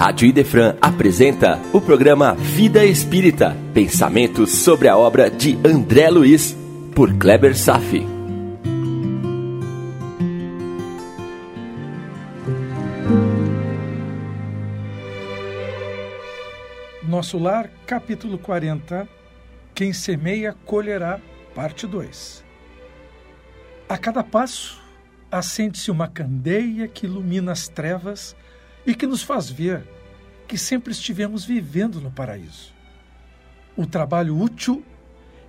Rádio Idefran apresenta o programa Vida Espírita, pensamentos sobre a obra de André Luiz, por Kleber Safi. Nosso Lar, capítulo 40, Quem semeia, colherá, parte 2. A cada passo, acende-se uma candeia que ilumina as trevas e que nos faz ver que sempre estivemos vivendo no paraíso. O trabalho útil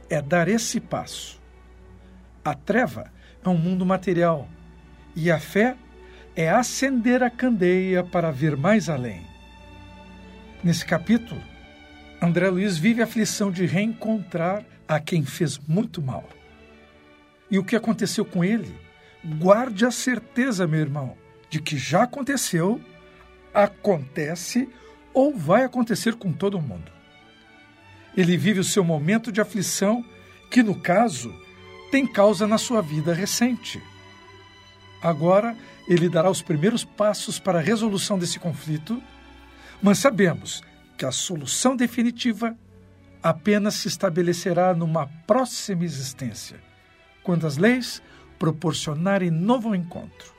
é dar esse passo. A treva é um mundo material e a fé é acender a candeia para ver mais além. Nesse capítulo, André Luiz vive a aflição de reencontrar a quem fez muito mal. E o que aconteceu com ele? Guarde a certeza, meu irmão, de que já aconteceu acontece ou vai acontecer com todo mundo. Ele vive o seu momento de aflição, que no caso tem causa na sua vida recente. Agora ele dará os primeiros passos para a resolução desse conflito, mas sabemos que a solução definitiva apenas se estabelecerá numa próxima existência, quando as leis proporcionarem novo encontro.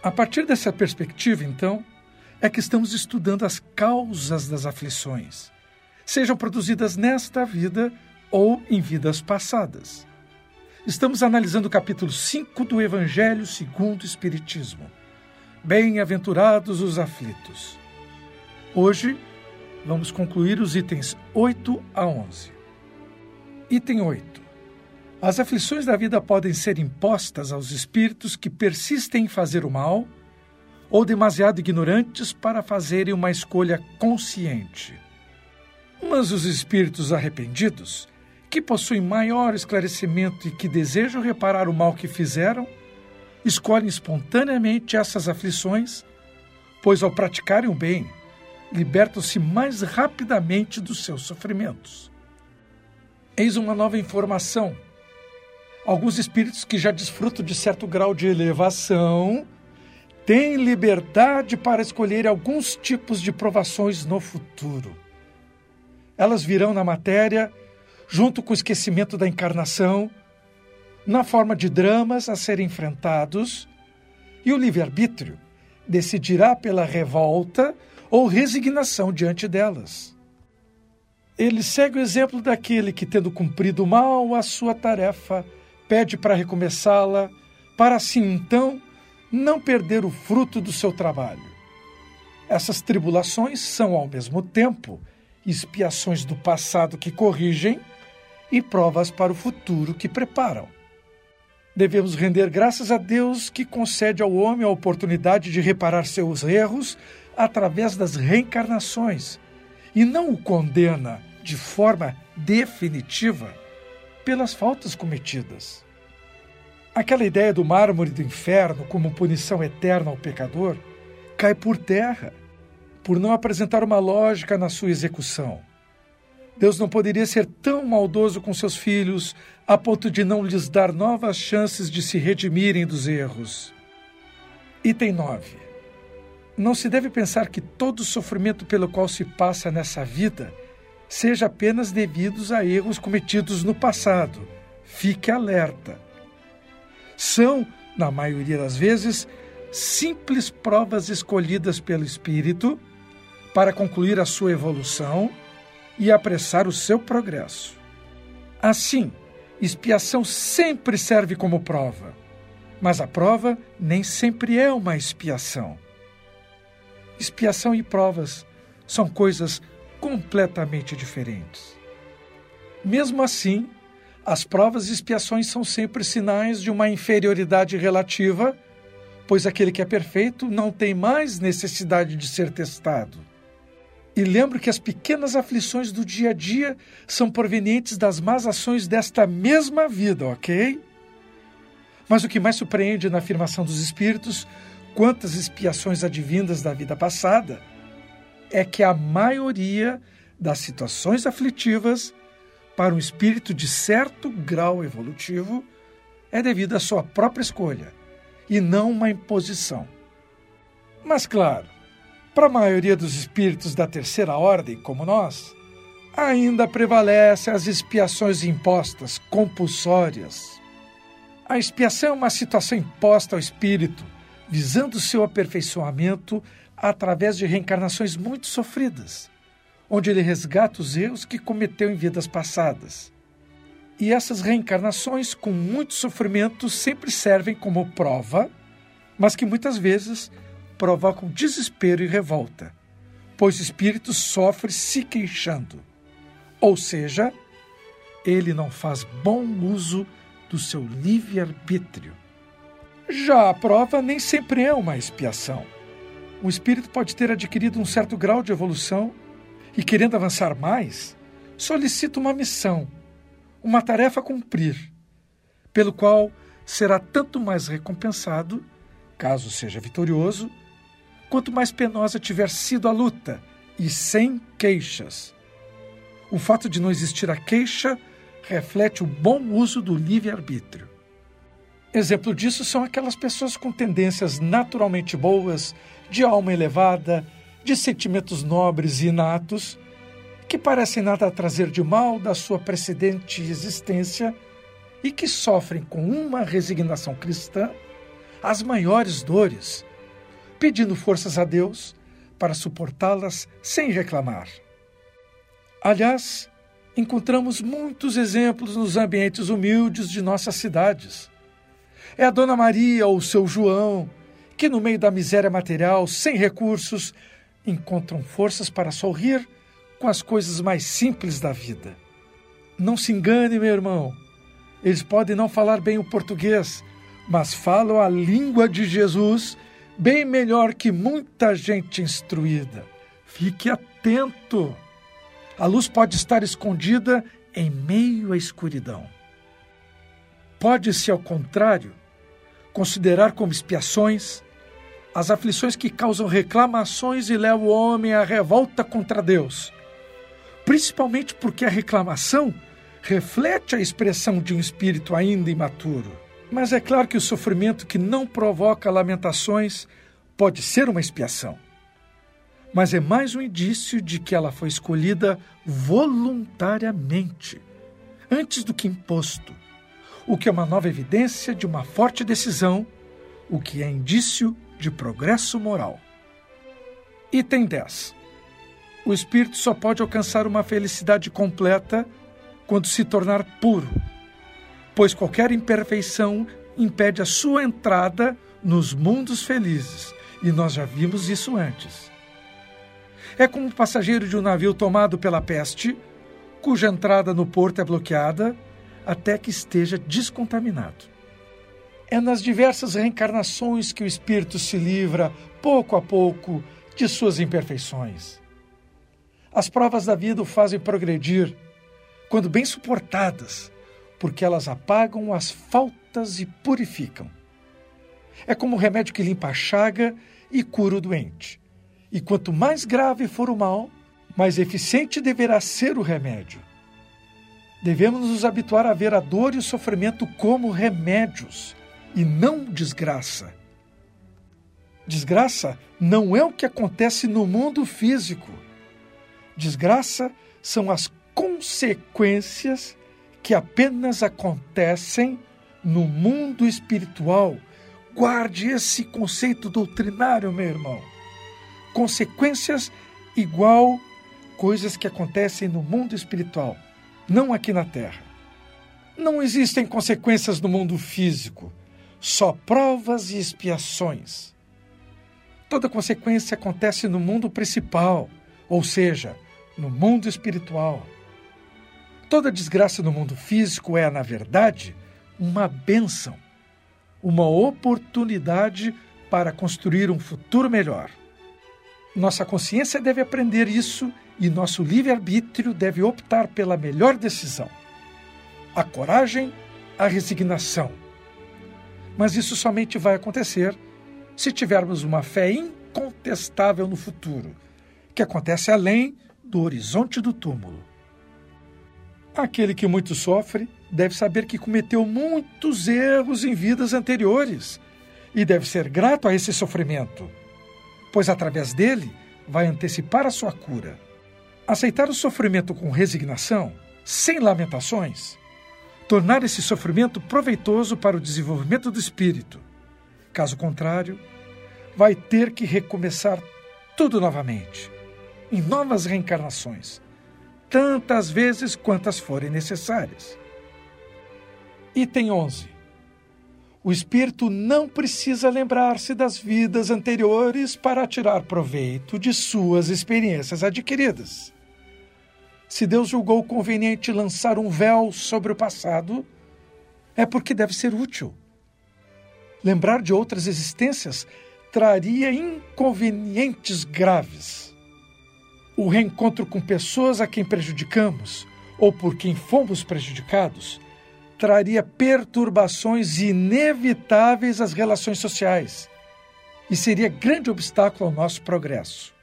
A partir dessa perspectiva, então, é que estamos estudando as causas das aflições, sejam produzidas nesta vida ou em vidas passadas. Estamos analisando o capítulo 5 do Evangelho segundo o Espiritismo. Bem-aventurados os aflitos. Hoje, vamos concluir os itens 8 a 11. Item 8. As aflições da vida podem ser impostas aos espíritos que persistem em fazer o mal ou demasiado ignorantes para fazerem uma escolha consciente. Mas os espíritos arrependidos, que possuem maior esclarecimento e que desejam reparar o mal que fizeram, escolhem espontaneamente essas aflições, pois ao praticarem o bem, libertam-se mais rapidamente dos seus sofrimentos. Eis uma nova informação alguns espíritos que já desfrutam de certo grau de elevação têm liberdade para escolher alguns tipos de provações no futuro. Elas virão na matéria, junto com o esquecimento da encarnação, na forma de dramas a serem enfrentados, e o livre-arbítrio decidirá pela revolta ou resignação diante delas. Ele segue o exemplo daquele que, tendo cumprido mal a sua tarefa, pede para recomeçá-la, para assim então não perder o fruto do seu trabalho. Essas tribulações são, ao mesmo tempo, expiações do passado que corrigem e provas para o futuro que preparam. Devemos render graças a Deus que concede ao homem a oportunidade de reparar seus erros através das reencarnações e não o condena de forma definitiva pelas faltas cometidas. Aquela ideia do mármore do inferno como punição eterna ao pecador cai por terra por não apresentar uma lógica na sua execução. Deus não poderia ser tão maldoso com seus filhos a ponto de não lhes dar novas chances de se redimirem dos erros. Item 9. Não se deve pensar que todo sofrimento pelo qual se passa nessa vida seja apenas devidos a erros cometidos no passado. Fique alerta. São, na maioria das vezes, simples provas escolhidas pelo Espírito para concluir a sua evolução e apressar o seu progresso. Assim, expiação sempre serve como prova, mas a prova nem sempre é uma expiação. Expiação e provas são coisas completamente diferentes. Mesmo assim, as provas e expiações são sempre sinais de uma inferioridade relativa, pois aquele que é perfeito não tem mais necessidade de ser testado. E lembro que as pequenas aflições do dia a dia são provenientes das más ações desta mesma vida, ok? Mas o que mais surpreende na afirmação dos Espíritos, quantas expiações advindas da vida passada, é que a maioria das situações aflitivas para um espírito de certo grau evolutivo é devido à sua própria escolha e não uma imposição. Mas, claro, Para a maioria dos espíritos da terceira ordem, como nós, ainda prevalecem as expiações impostas, compulsórias. A expiação é uma situação imposta ao espírito, visando seu aperfeiçoamento através de reencarnações muito sofridas, onde ele resgata os erros que cometeu em vidas passadas. E essas reencarnações, com muito sofrimento, sempre servem como prova, mas que muitas vezes provocam desespero e revolta, pois o espírito sofre se queixando. Ou seja, ele não faz bom uso do seu livre-arbítrio. Já a prova nem sempre é uma expiação. O espírito pode ter adquirido um certo grau de evolução e, querendo avançar mais, solicita uma missão, uma tarefa a cumprir, pelo qual será tanto mais recompensado, caso seja vitorioso, quanto mais penosa tiver sido a luta, e sem queixas. O fato de não existir a queixa reflete o bom uso do livre-arbítrio. Exemplo disso são aquelas pessoas com tendências naturalmente boas, de alma elevada, de sentimentos nobres e inatos, que parecem nada trazer de mal da sua precedente existência e que sofrem com uma resignação cristã as maiores dores pedindo forças a Deus para suportá-las sem reclamar. Aliás, encontramos muitos exemplos nos ambientes humildes de nossas cidades. É a Dona Maria ou o seu João, que no meio da miséria material, sem recursos, encontram forças para sorrir com as coisas mais simples da vida. Não se engane, meu irmão. Eles podem não falar bem o português, mas falam a língua de Jesus bem melhor que muita gente instruída. Fique atento. A luz pode estar escondida em meio à escuridão. Pode-se, ao contrário, considerar como expiações as aflições que causam reclamações e levam o homem à revolta contra Deus, principalmente porque a reclamação reflete a expressão de um espírito ainda imaturo. Mas é claro que o sofrimento que não provoca lamentações pode ser uma expiação. Mas é mais um indício de que ela foi escolhida voluntariamente, antes do que imposto, o que é uma nova evidência de uma forte decisão, o que é indício de progresso moral. Item 10. O espírito só pode alcançar uma felicidade completa quando se tornar puro pois qualquer imperfeição impede a sua entrada nos mundos felizes, e nós já vimos isso antes. É como um passageiro de um navio tomado pela peste, cuja entrada no porto é bloqueada até que esteja descontaminado. É nas diversas reencarnações que o espírito se livra, pouco a pouco, de suas imperfeições. As provas da vida o fazem progredir, quando bem suportadas, porque elas apagam as faltas e purificam. É como o remédio que limpa a chaga e cura o doente. E quanto mais grave for o mal, mais eficiente deverá ser o remédio. Devemos nos habituar a ver a dor e o sofrimento como remédios e não desgraça. Desgraça não é o que acontece no mundo físico. Desgraça são as consequências que apenas acontecem no mundo espiritual. Guarde esse conceito doutrinário, meu irmão. Consequências igual coisas que acontecem no mundo espiritual, não aqui na Terra. Não existem consequências no mundo físico, só provas e expiações. Toda consequência acontece no mundo principal, ou seja, no mundo espiritual. Toda desgraça no mundo físico é, na verdade, uma bênção, uma oportunidade para construir um futuro melhor. Nossa consciência deve aprender isso e nosso livre-arbítrio deve optar pela melhor decisão. A coragem, a resignação. Mas isso somente vai acontecer se tivermos uma fé incontestável no futuro, que acontece além do horizonte do túmulo. Aquele que muito sofre deve saber que cometeu muitos erros em vidas anteriores e deve ser grato a esse sofrimento, pois através dele vai antecipar a sua cura. Aceitar o sofrimento com resignação, sem lamentações, tornar esse sofrimento proveitoso para o desenvolvimento do espírito. Caso contrário, vai ter que recomeçar tudo novamente, em novas reencarnações, tantas vezes quantas forem necessárias. Item 11. O espírito não precisa lembrar-se das vidas anteriores para tirar proveito de suas experiências adquiridas. Se Deus julgou conveniente lançar um véu sobre o passado, é porque deve ser útil. Lembrar de outras existências traria inconvenientes graves. O reencontro com pessoas a quem prejudicamos ou por quem fomos prejudicados traria perturbações inevitáveis às relações sociais e seria grande obstáculo ao nosso progresso.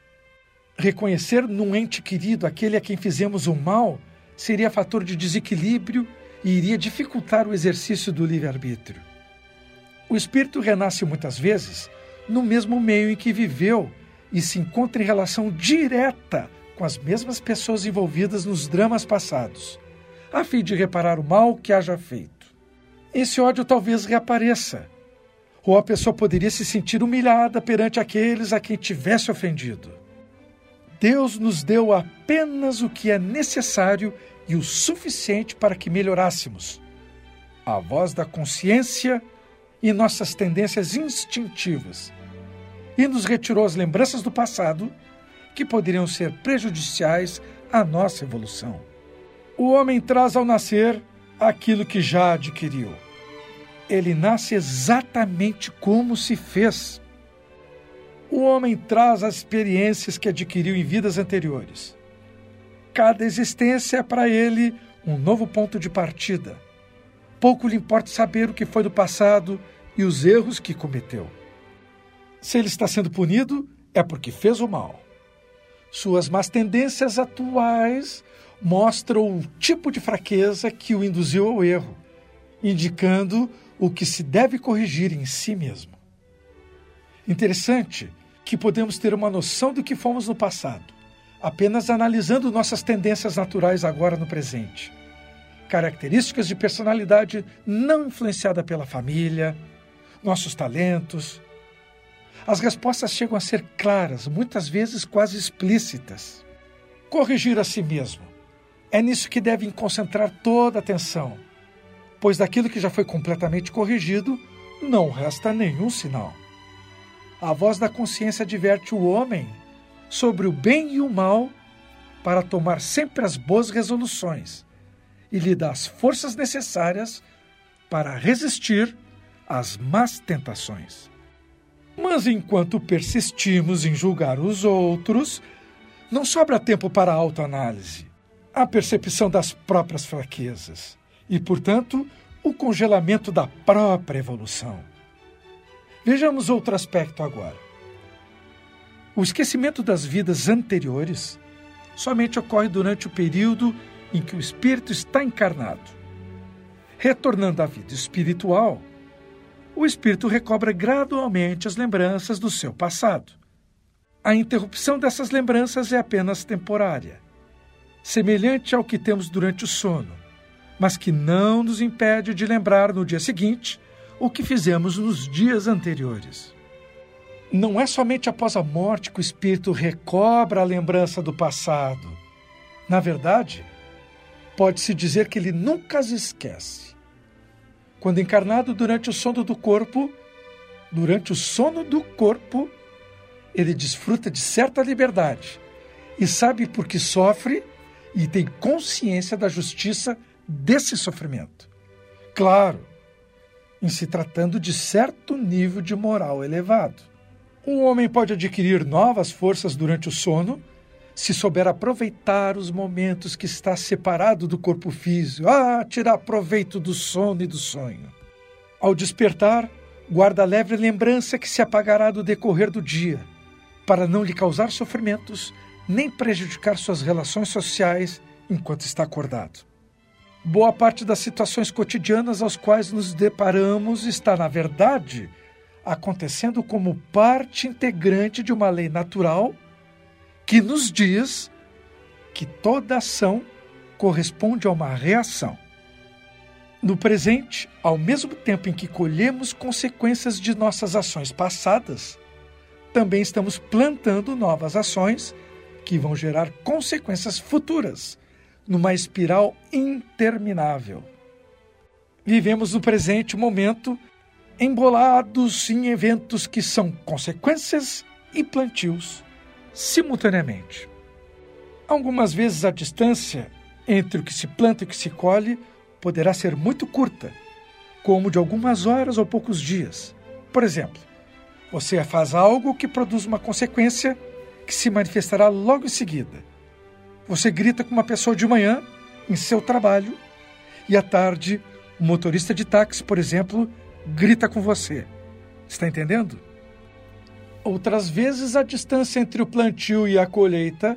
Reconhecer num ente querido aquele a quem fizemos o mal seria fator de desequilíbrio e iria dificultar o exercício do livre-arbítrio. O espírito renasce muitas vezes no mesmo meio em que viveu e se encontra em relação direta com as mesmas pessoas envolvidas nos dramas passados, a fim de reparar o mal que haja feito. Esse ódio talvez reapareça, ou a pessoa poderia se sentir humilhada perante aqueles a quem tivesse ofendido. Deus nos deu apenas o que é necessário e o suficiente para que melhorássemos. A voz da consciência e nossas tendências instintivas, e nos retirou as lembranças do passado que poderiam ser prejudiciais à nossa evolução. O homem traz ao nascer aquilo que já adquiriu. Ele nasce exatamente como se fez. O homem traz as experiências que adquiriu em vidas anteriores. Cada existência é para ele um novo ponto de partida. Pouco lhe importa saber o que foi do passado e os erros que cometeu. Se ele está sendo punido, é porque fez o mal. Suas más tendências atuais mostram o tipo de fraqueza que o induziu ao erro, indicando o que se deve corrigir em si mesmo. Interessante que podemos ter uma noção do que fomos no passado, apenas analisando nossas tendências naturais agora no presente. Características de personalidade não influenciada pela família, nossos talentos. As respostas chegam a ser claras, muitas vezes quase explícitas. Corrigir a si mesmo. É nisso que devem concentrar toda a atenção, pois daquilo que já foi completamente corrigido, não resta nenhum sinal. A voz da consciência adverte o homem sobre o bem e o mal para tomar sempre as boas resoluções e lhe dá as forças necessárias para resistir as más tentações. Mas enquanto persistimos em julgar os outros, não sobra tempo para a autoanálise, a percepção das próprias fraquezas e, portanto, o congelamento da própria evolução. Vejamos outro aspecto agora. O esquecimento das vidas anteriores somente ocorre durante o período em que o espírito está encarnado. Retornando à vida espiritual, o espírito recobra gradualmente as lembranças do seu passado. A interrupção dessas lembranças é apenas temporária, semelhante ao que temos durante o sono, mas que não nos impede de lembrar no dia seguinte o que fizemos nos dias anteriores. Não é somente após a morte que o espírito recobra a lembrança do passado. Na verdade, pode-se dizer que ele nunca as esquece quando encarnado durante o sono do corpo, durante o sono do corpo, ele desfruta de certa liberdade e sabe por que sofre e tem consciência da justiça desse sofrimento. Claro, em se tratando de certo nível de moral elevado. Um homem pode adquirir novas forças durante o sono se souber aproveitar os momentos que está separado do corpo físico, ah, tirar proveito do sono e do sonho. Ao despertar, guarda leve lembrança que se apagará do decorrer do dia, para não lhe causar sofrimentos nem prejudicar suas relações sociais enquanto está acordado. Boa parte das situações cotidianas aos quais nos deparamos está, na verdade, acontecendo como parte integrante de uma lei natural que nos diz que toda ação corresponde a uma reação. No presente, ao mesmo tempo em que colhemos consequências de nossas ações passadas, também estamos plantando novas ações que vão gerar consequências futuras, numa espiral interminável. Vivemos no presente momento embolados em eventos que são consequências e plantios simultaneamente. Algumas vezes a distância entre o que se planta e o que se colhe poderá ser muito curta, como de algumas horas ou poucos dias. Por exemplo, você faz algo que produz uma consequência que se manifestará logo em seguida. Você grita com uma pessoa de manhã em seu trabalho e à tarde o motorista de táxi, por exemplo, grita com você. Está entendendo? Outras vezes a distância entre o plantio e a colheita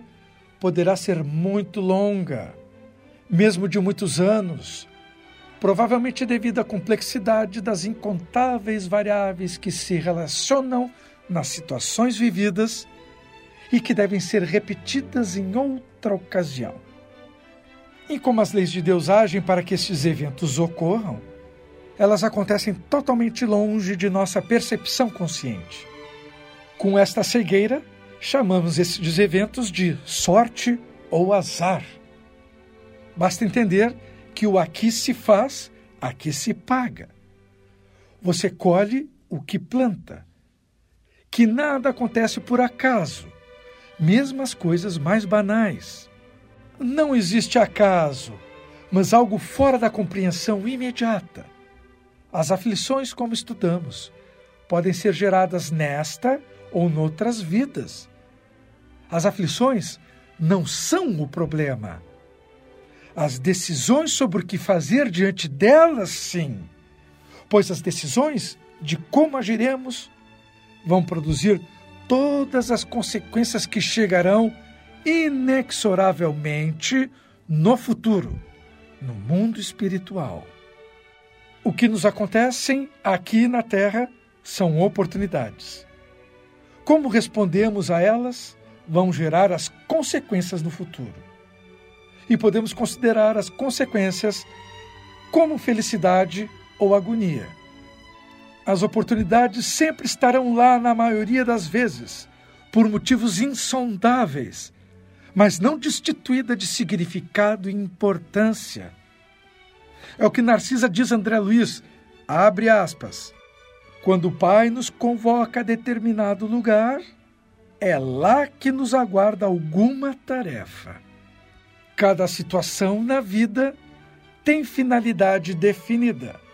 poderá ser muito longa, mesmo de muitos anos, provavelmente devido à complexidade das incontáveis variáveis que se relacionam nas situações vividas e que devem ser repetidas em outra ocasião. E como as leis de Deus agem para que estes eventos ocorram, elas acontecem totalmente longe de nossa percepção consciente. Com esta cegueira, chamamos esses eventos de sorte ou azar. Basta entender que o aqui se faz, aqui se paga. Você colhe o que planta. Que nada acontece por acaso, mesmo as coisas mais banais. Não existe acaso, mas algo fora da compreensão imediata. As aflições, como estudamos, podem ser geradas nesta ou noutras vidas. As aflições não são o problema. As decisões sobre o que fazer diante delas, sim. Pois as decisões de como agiremos vão produzir todas as consequências que chegarão inexoravelmente no futuro, no mundo espiritual. O que nos acontecem aqui na Terra são oportunidades. Como respondemos a elas vão gerar as consequências no futuro. E podemos considerar as consequências como felicidade ou agonia. As oportunidades sempre estarão lá na maioria das vezes, por motivos insondáveis, mas não destituída de significado e importância. É o que Narcisa diz André Luiz, abre aspas. Quando o Pai nos convoca a determinado lugar, é lá que nos aguarda alguma tarefa. Cada situação na vida tem finalidade definida.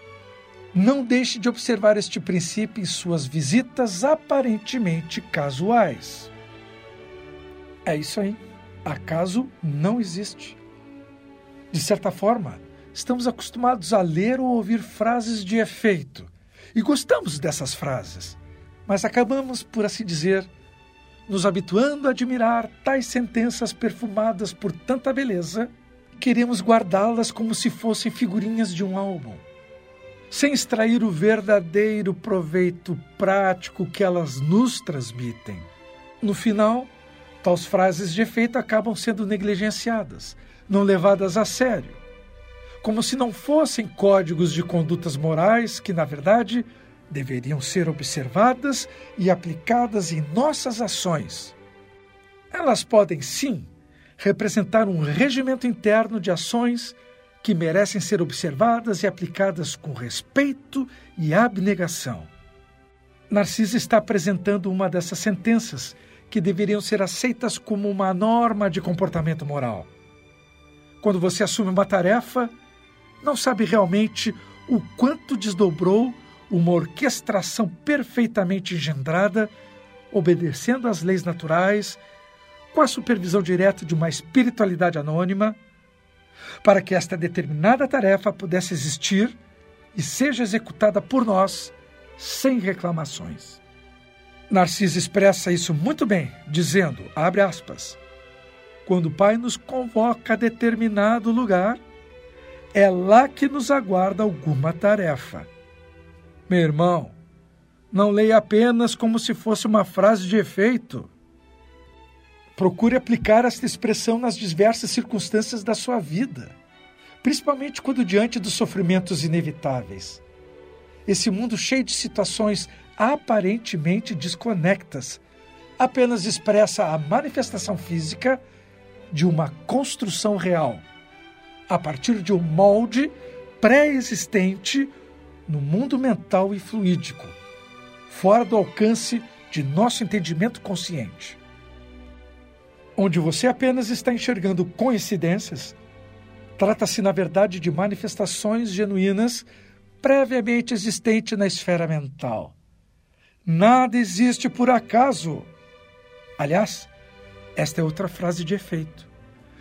Não deixe de observar este princípio em suas visitas aparentemente casuais. É isso aí. Acaso não existe. De certa forma, estamos acostumados a ler ou ouvir frases de efeito e gostamos dessas frases, mas acabamos, por assim dizer, nos habituando a admirar tais sentenças perfumadas por tanta beleza, queremos guardá-las como se fossem figurinhas de um álbum, sem extrair o verdadeiro proveito prático que elas nos transmitem. No final, tais frases de efeito acabam sendo negligenciadas, não levadas a sério como se não fossem códigos de condutas morais que, na verdade, deveriam ser observadas e aplicadas em nossas ações. Elas podem, sim, representar um regimento interno de ações que merecem ser observadas e aplicadas com respeito e abnegação. Narciso está apresentando uma dessas sentenças que deveriam ser aceitas como uma norma de comportamento moral. Quando você assume uma tarefa, não sabe realmente o quanto desdobrou uma orquestração perfeitamente engendrada, obedecendo às leis naturais, com a supervisão direta de uma espiritualidade anônima, para que esta determinada tarefa pudesse existir e seja executada por nós sem reclamações. Narciso expressa isso muito bem, dizendo, abre aspas, quando o Pai nos convoca a determinado lugar, é lá que nos aguarda alguma tarefa. Meu irmão, não leia apenas como se fosse uma frase de efeito. Procure aplicar esta expressão nas diversas circunstâncias da sua vida, principalmente quando diante dos sofrimentos inevitáveis. Esse mundo cheio de situações aparentemente desconectas apenas expressa a manifestação física de uma construção real, a partir de um molde pré-existente no mundo mental e fluídico, fora do alcance de nosso entendimento consciente onde você apenas está enxergando coincidências, trata-se, na verdade, de manifestações genuínas previamente existentes na esfera mental. Nada existe por acaso. Aliás, esta é outra frase de efeito,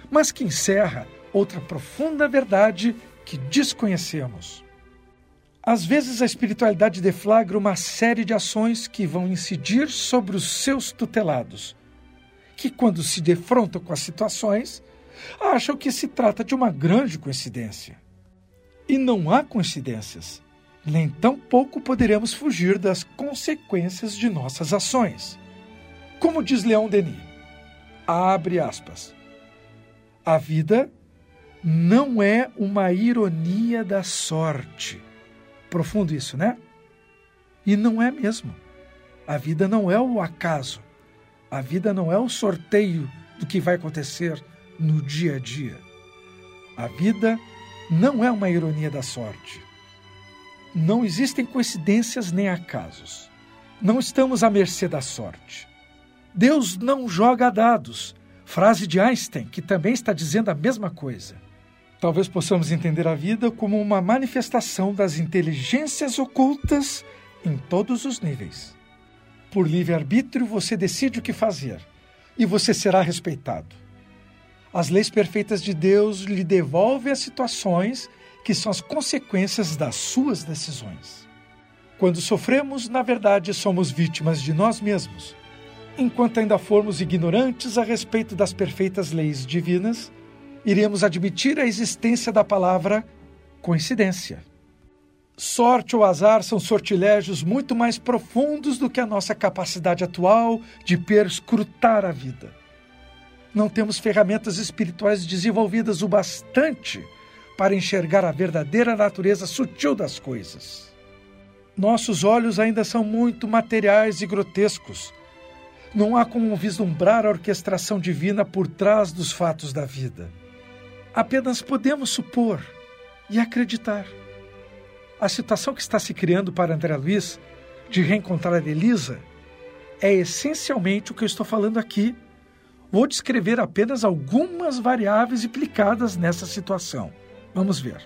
mas que encerra outra profunda verdade que desconhecemos. Às vezes a espiritualidade deflagra uma série de ações que vão incidir sobre os seus tutelados que, quando se defrontam com as situações, acham que se trata de uma grande coincidência. E não há coincidências, nem tampouco poderemos fugir das consequências de nossas ações. Como diz Leão Denis, abre aspas, a vida não é uma ironia da sorte. Profundo isso, né? E não é mesmo. A vida não é o acaso. A vida não é o sorteio do que vai acontecer no dia a dia. A vida não é uma ironia da sorte. Não existem coincidências nem acasos. Não estamos à mercê da sorte. Deus não joga dados. Frase de Einstein, que também está dizendo a mesma coisa. Talvez possamos entender a vida como uma manifestação das inteligências ocultas em todos os níveis. Por livre-arbítrio, você decide o que fazer e você será respeitado. As leis perfeitas de Deus lhe devolvem as situações que são as consequências das suas decisões. Quando sofremos, na verdade, somos vítimas de nós mesmos. Enquanto ainda formos ignorantes a respeito das perfeitas leis divinas, iremos admitir a existência da palavra coincidência. Sorte ou azar são sortilégios muito mais profundos do que a nossa capacidade atual de perscrutar a vida. Não temos ferramentas espirituais desenvolvidas o bastante para enxergar a verdadeira natureza sutil das coisas. Nossos olhos ainda são muito materiais e grotescos. Não há como vislumbrar a orquestração divina por trás dos fatos da vida. Apenas podemos supor e acreditar. A situação que está se criando para André Luiz de reencontrar a Elisa é essencialmente o que eu estou falando aqui. Vou descrever apenas algumas variáveis implicadas nessa situação. Vamos ver.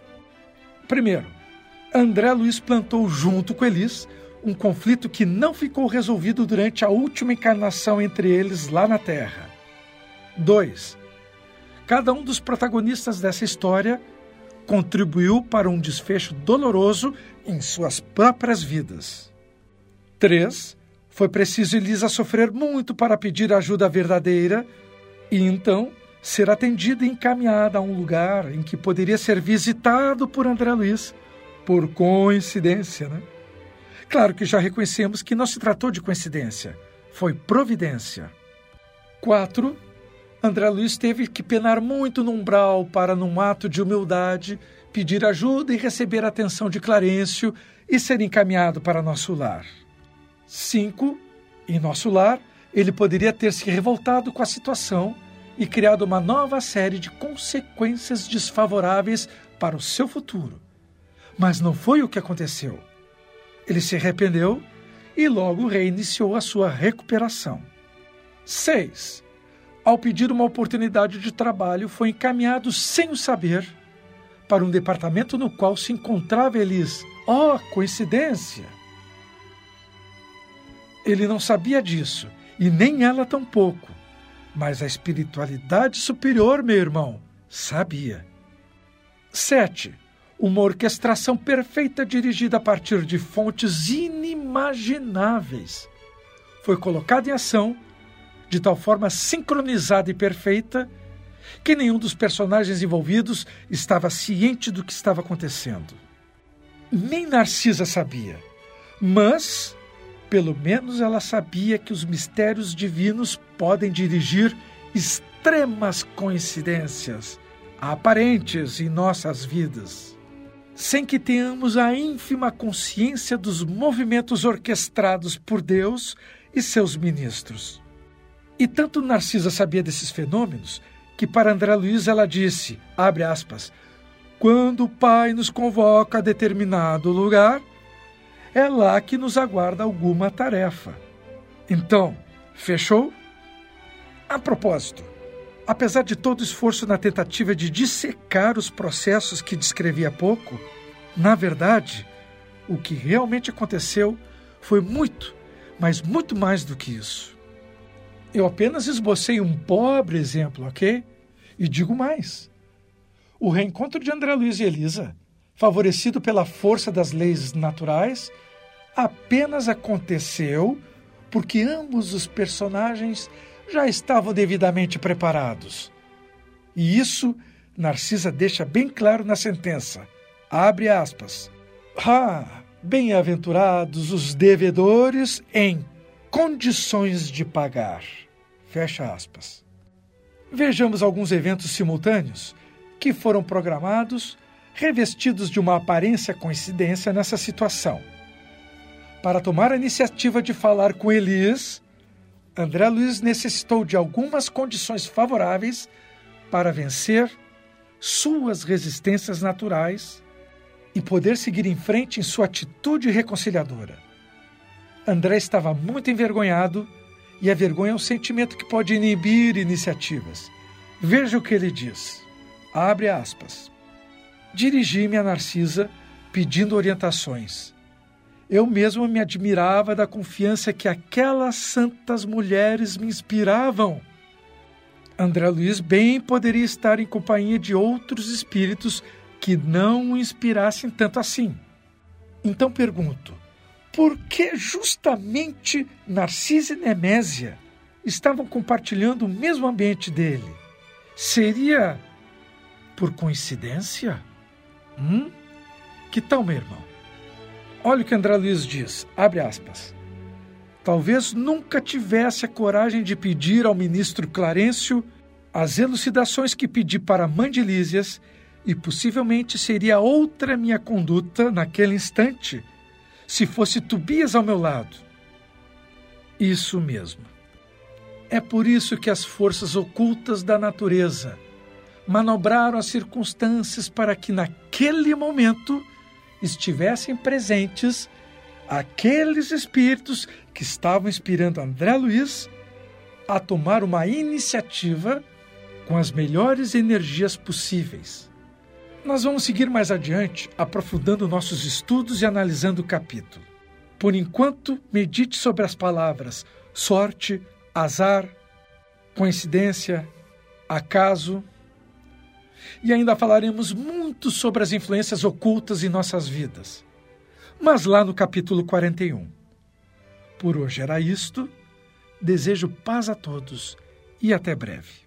Primeiro, André Luiz plantou junto com Elis um conflito que não ficou resolvido durante a última encarnação entre eles lá na Terra. 2. Cada um dos protagonistas dessa história contribuiu para um desfecho doloroso em suas próprias vidas. 3. Foi preciso Elisa sofrer muito para pedir ajuda verdadeira e então ser atendida e encaminhada a um lugar em que poderia ser visitado por André Luiz, por coincidência, né? Claro que já reconhecemos que não se tratou de coincidência, foi providência. 4. André Luiz teve que penar muito no umbral para, num ato de humildade, pedir ajuda e receber a atenção de Clarencio e ser encaminhado para nosso lar. 5. Em nosso lar, ele poderia ter se revoltado com a situação e criado uma nova série de consequências desfavoráveis para o seu futuro. Mas não foi o que aconteceu. Ele se arrependeu e logo reiniciou a sua recuperação. 6 ao pedir uma oportunidade de trabalho, foi encaminhado sem o saber para um departamento no qual se encontrava Elis. Oh, coincidência! Ele não sabia disso, e nem ela tampouco. Mas a espiritualidade superior, meu irmão, sabia. 7. Uma orquestração perfeita dirigida a partir de fontes inimagináveis. Foi colocada em ação de tal forma sincronizada e perfeita que nenhum dos personagens envolvidos estava ciente do que estava acontecendo. Nem Narcisa sabia, mas pelo menos ela sabia que os mistérios divinos podem dirigir extremas coincidências aparentes em nossas vidas, sem que tenhamos a ínfima consciência dos movimentos orquestrados por Deus e seus ministros. E tanto Narcisa sabia desses fenômenos que para André Luiz ela disse, abre aspas, quando o Pai nos convoca a determinado lugar, é lá que nos aguarda alguma tarefa. Então, fechou? A propósito, apesar de todo o esforço na tentativa de dissecar os processos que descrevi há pouco, na verdade, o que realmente aconteceu foi muito, mas muito mais do que isso. Eu apenas esbocei um pobre exemplo, ok? E digo mais. O reencontro de André Luiz e Elisa, favorecido pela força das leis naturais, apenas aconteceu porque ambos os personagens já estavam devidamente preparados. E isso Narcisa deixa bem claro na sentença. Abre aspas. Ah, bem-aventurados os devedores em condições de pagar. Fecha aspas. Vejamos alguns eventos simultâneos que foram programados, revestidos de uma aparência coincidência nessa situação. Para tomar a iniciativa de falar com Elias, André Luiz necessitou de algumas condições favoráveis para vencer suas resistências naturais e poder seguir em frente em sua atitude reconciliadora. André estava muito envergonhado e a vergonha é um sentimento que pode inibir iniciativas. Veja o que ele diz. Abre aspas. Dirigi-me a Narcisa pedindo orientações. Eu mesmo me admirava da confiança que aquelas santas mulheres me inspiravam. André Luiz bem poderia estar em companhia de outros espíritos que não o inspirassem tanto assim. Então pergunto: por que justamente Narcisa e Nemésia estavam compartilhando o mesmo ambiente dele? Seria por coincidência? Hum? Que tal, meu irmão? Olha o que André Luiz diz, abre aspas. Talvez nunca tivesse a coragem de pedir ao ministro Clarencio as elucidações que pedi para Mandilísias e possivelmente seria outra minha conduta naquele instante se fosse Tobias ao meu lado. Isso mesmo. É por isso que as forças ocultas da natureza manobraram as circunstâncias para que naquele momento estivessem presentes aqueles espíritos que estavam inspirando André Luiz a tomar uma iniciativa com as melhores energias possíveis. Nós vamos seguir mais adiante, aprofundando nossos estudos e analisando o capítulo. Por enquanto, medite sobre as palavras sorte, azar, coincidência, acaso. E ainda falaremos muito sobre as influências ocultas em nossas vidas. Mas lá no capítulo 41. Por hoje era isto. Desejo paz a todos e até breve.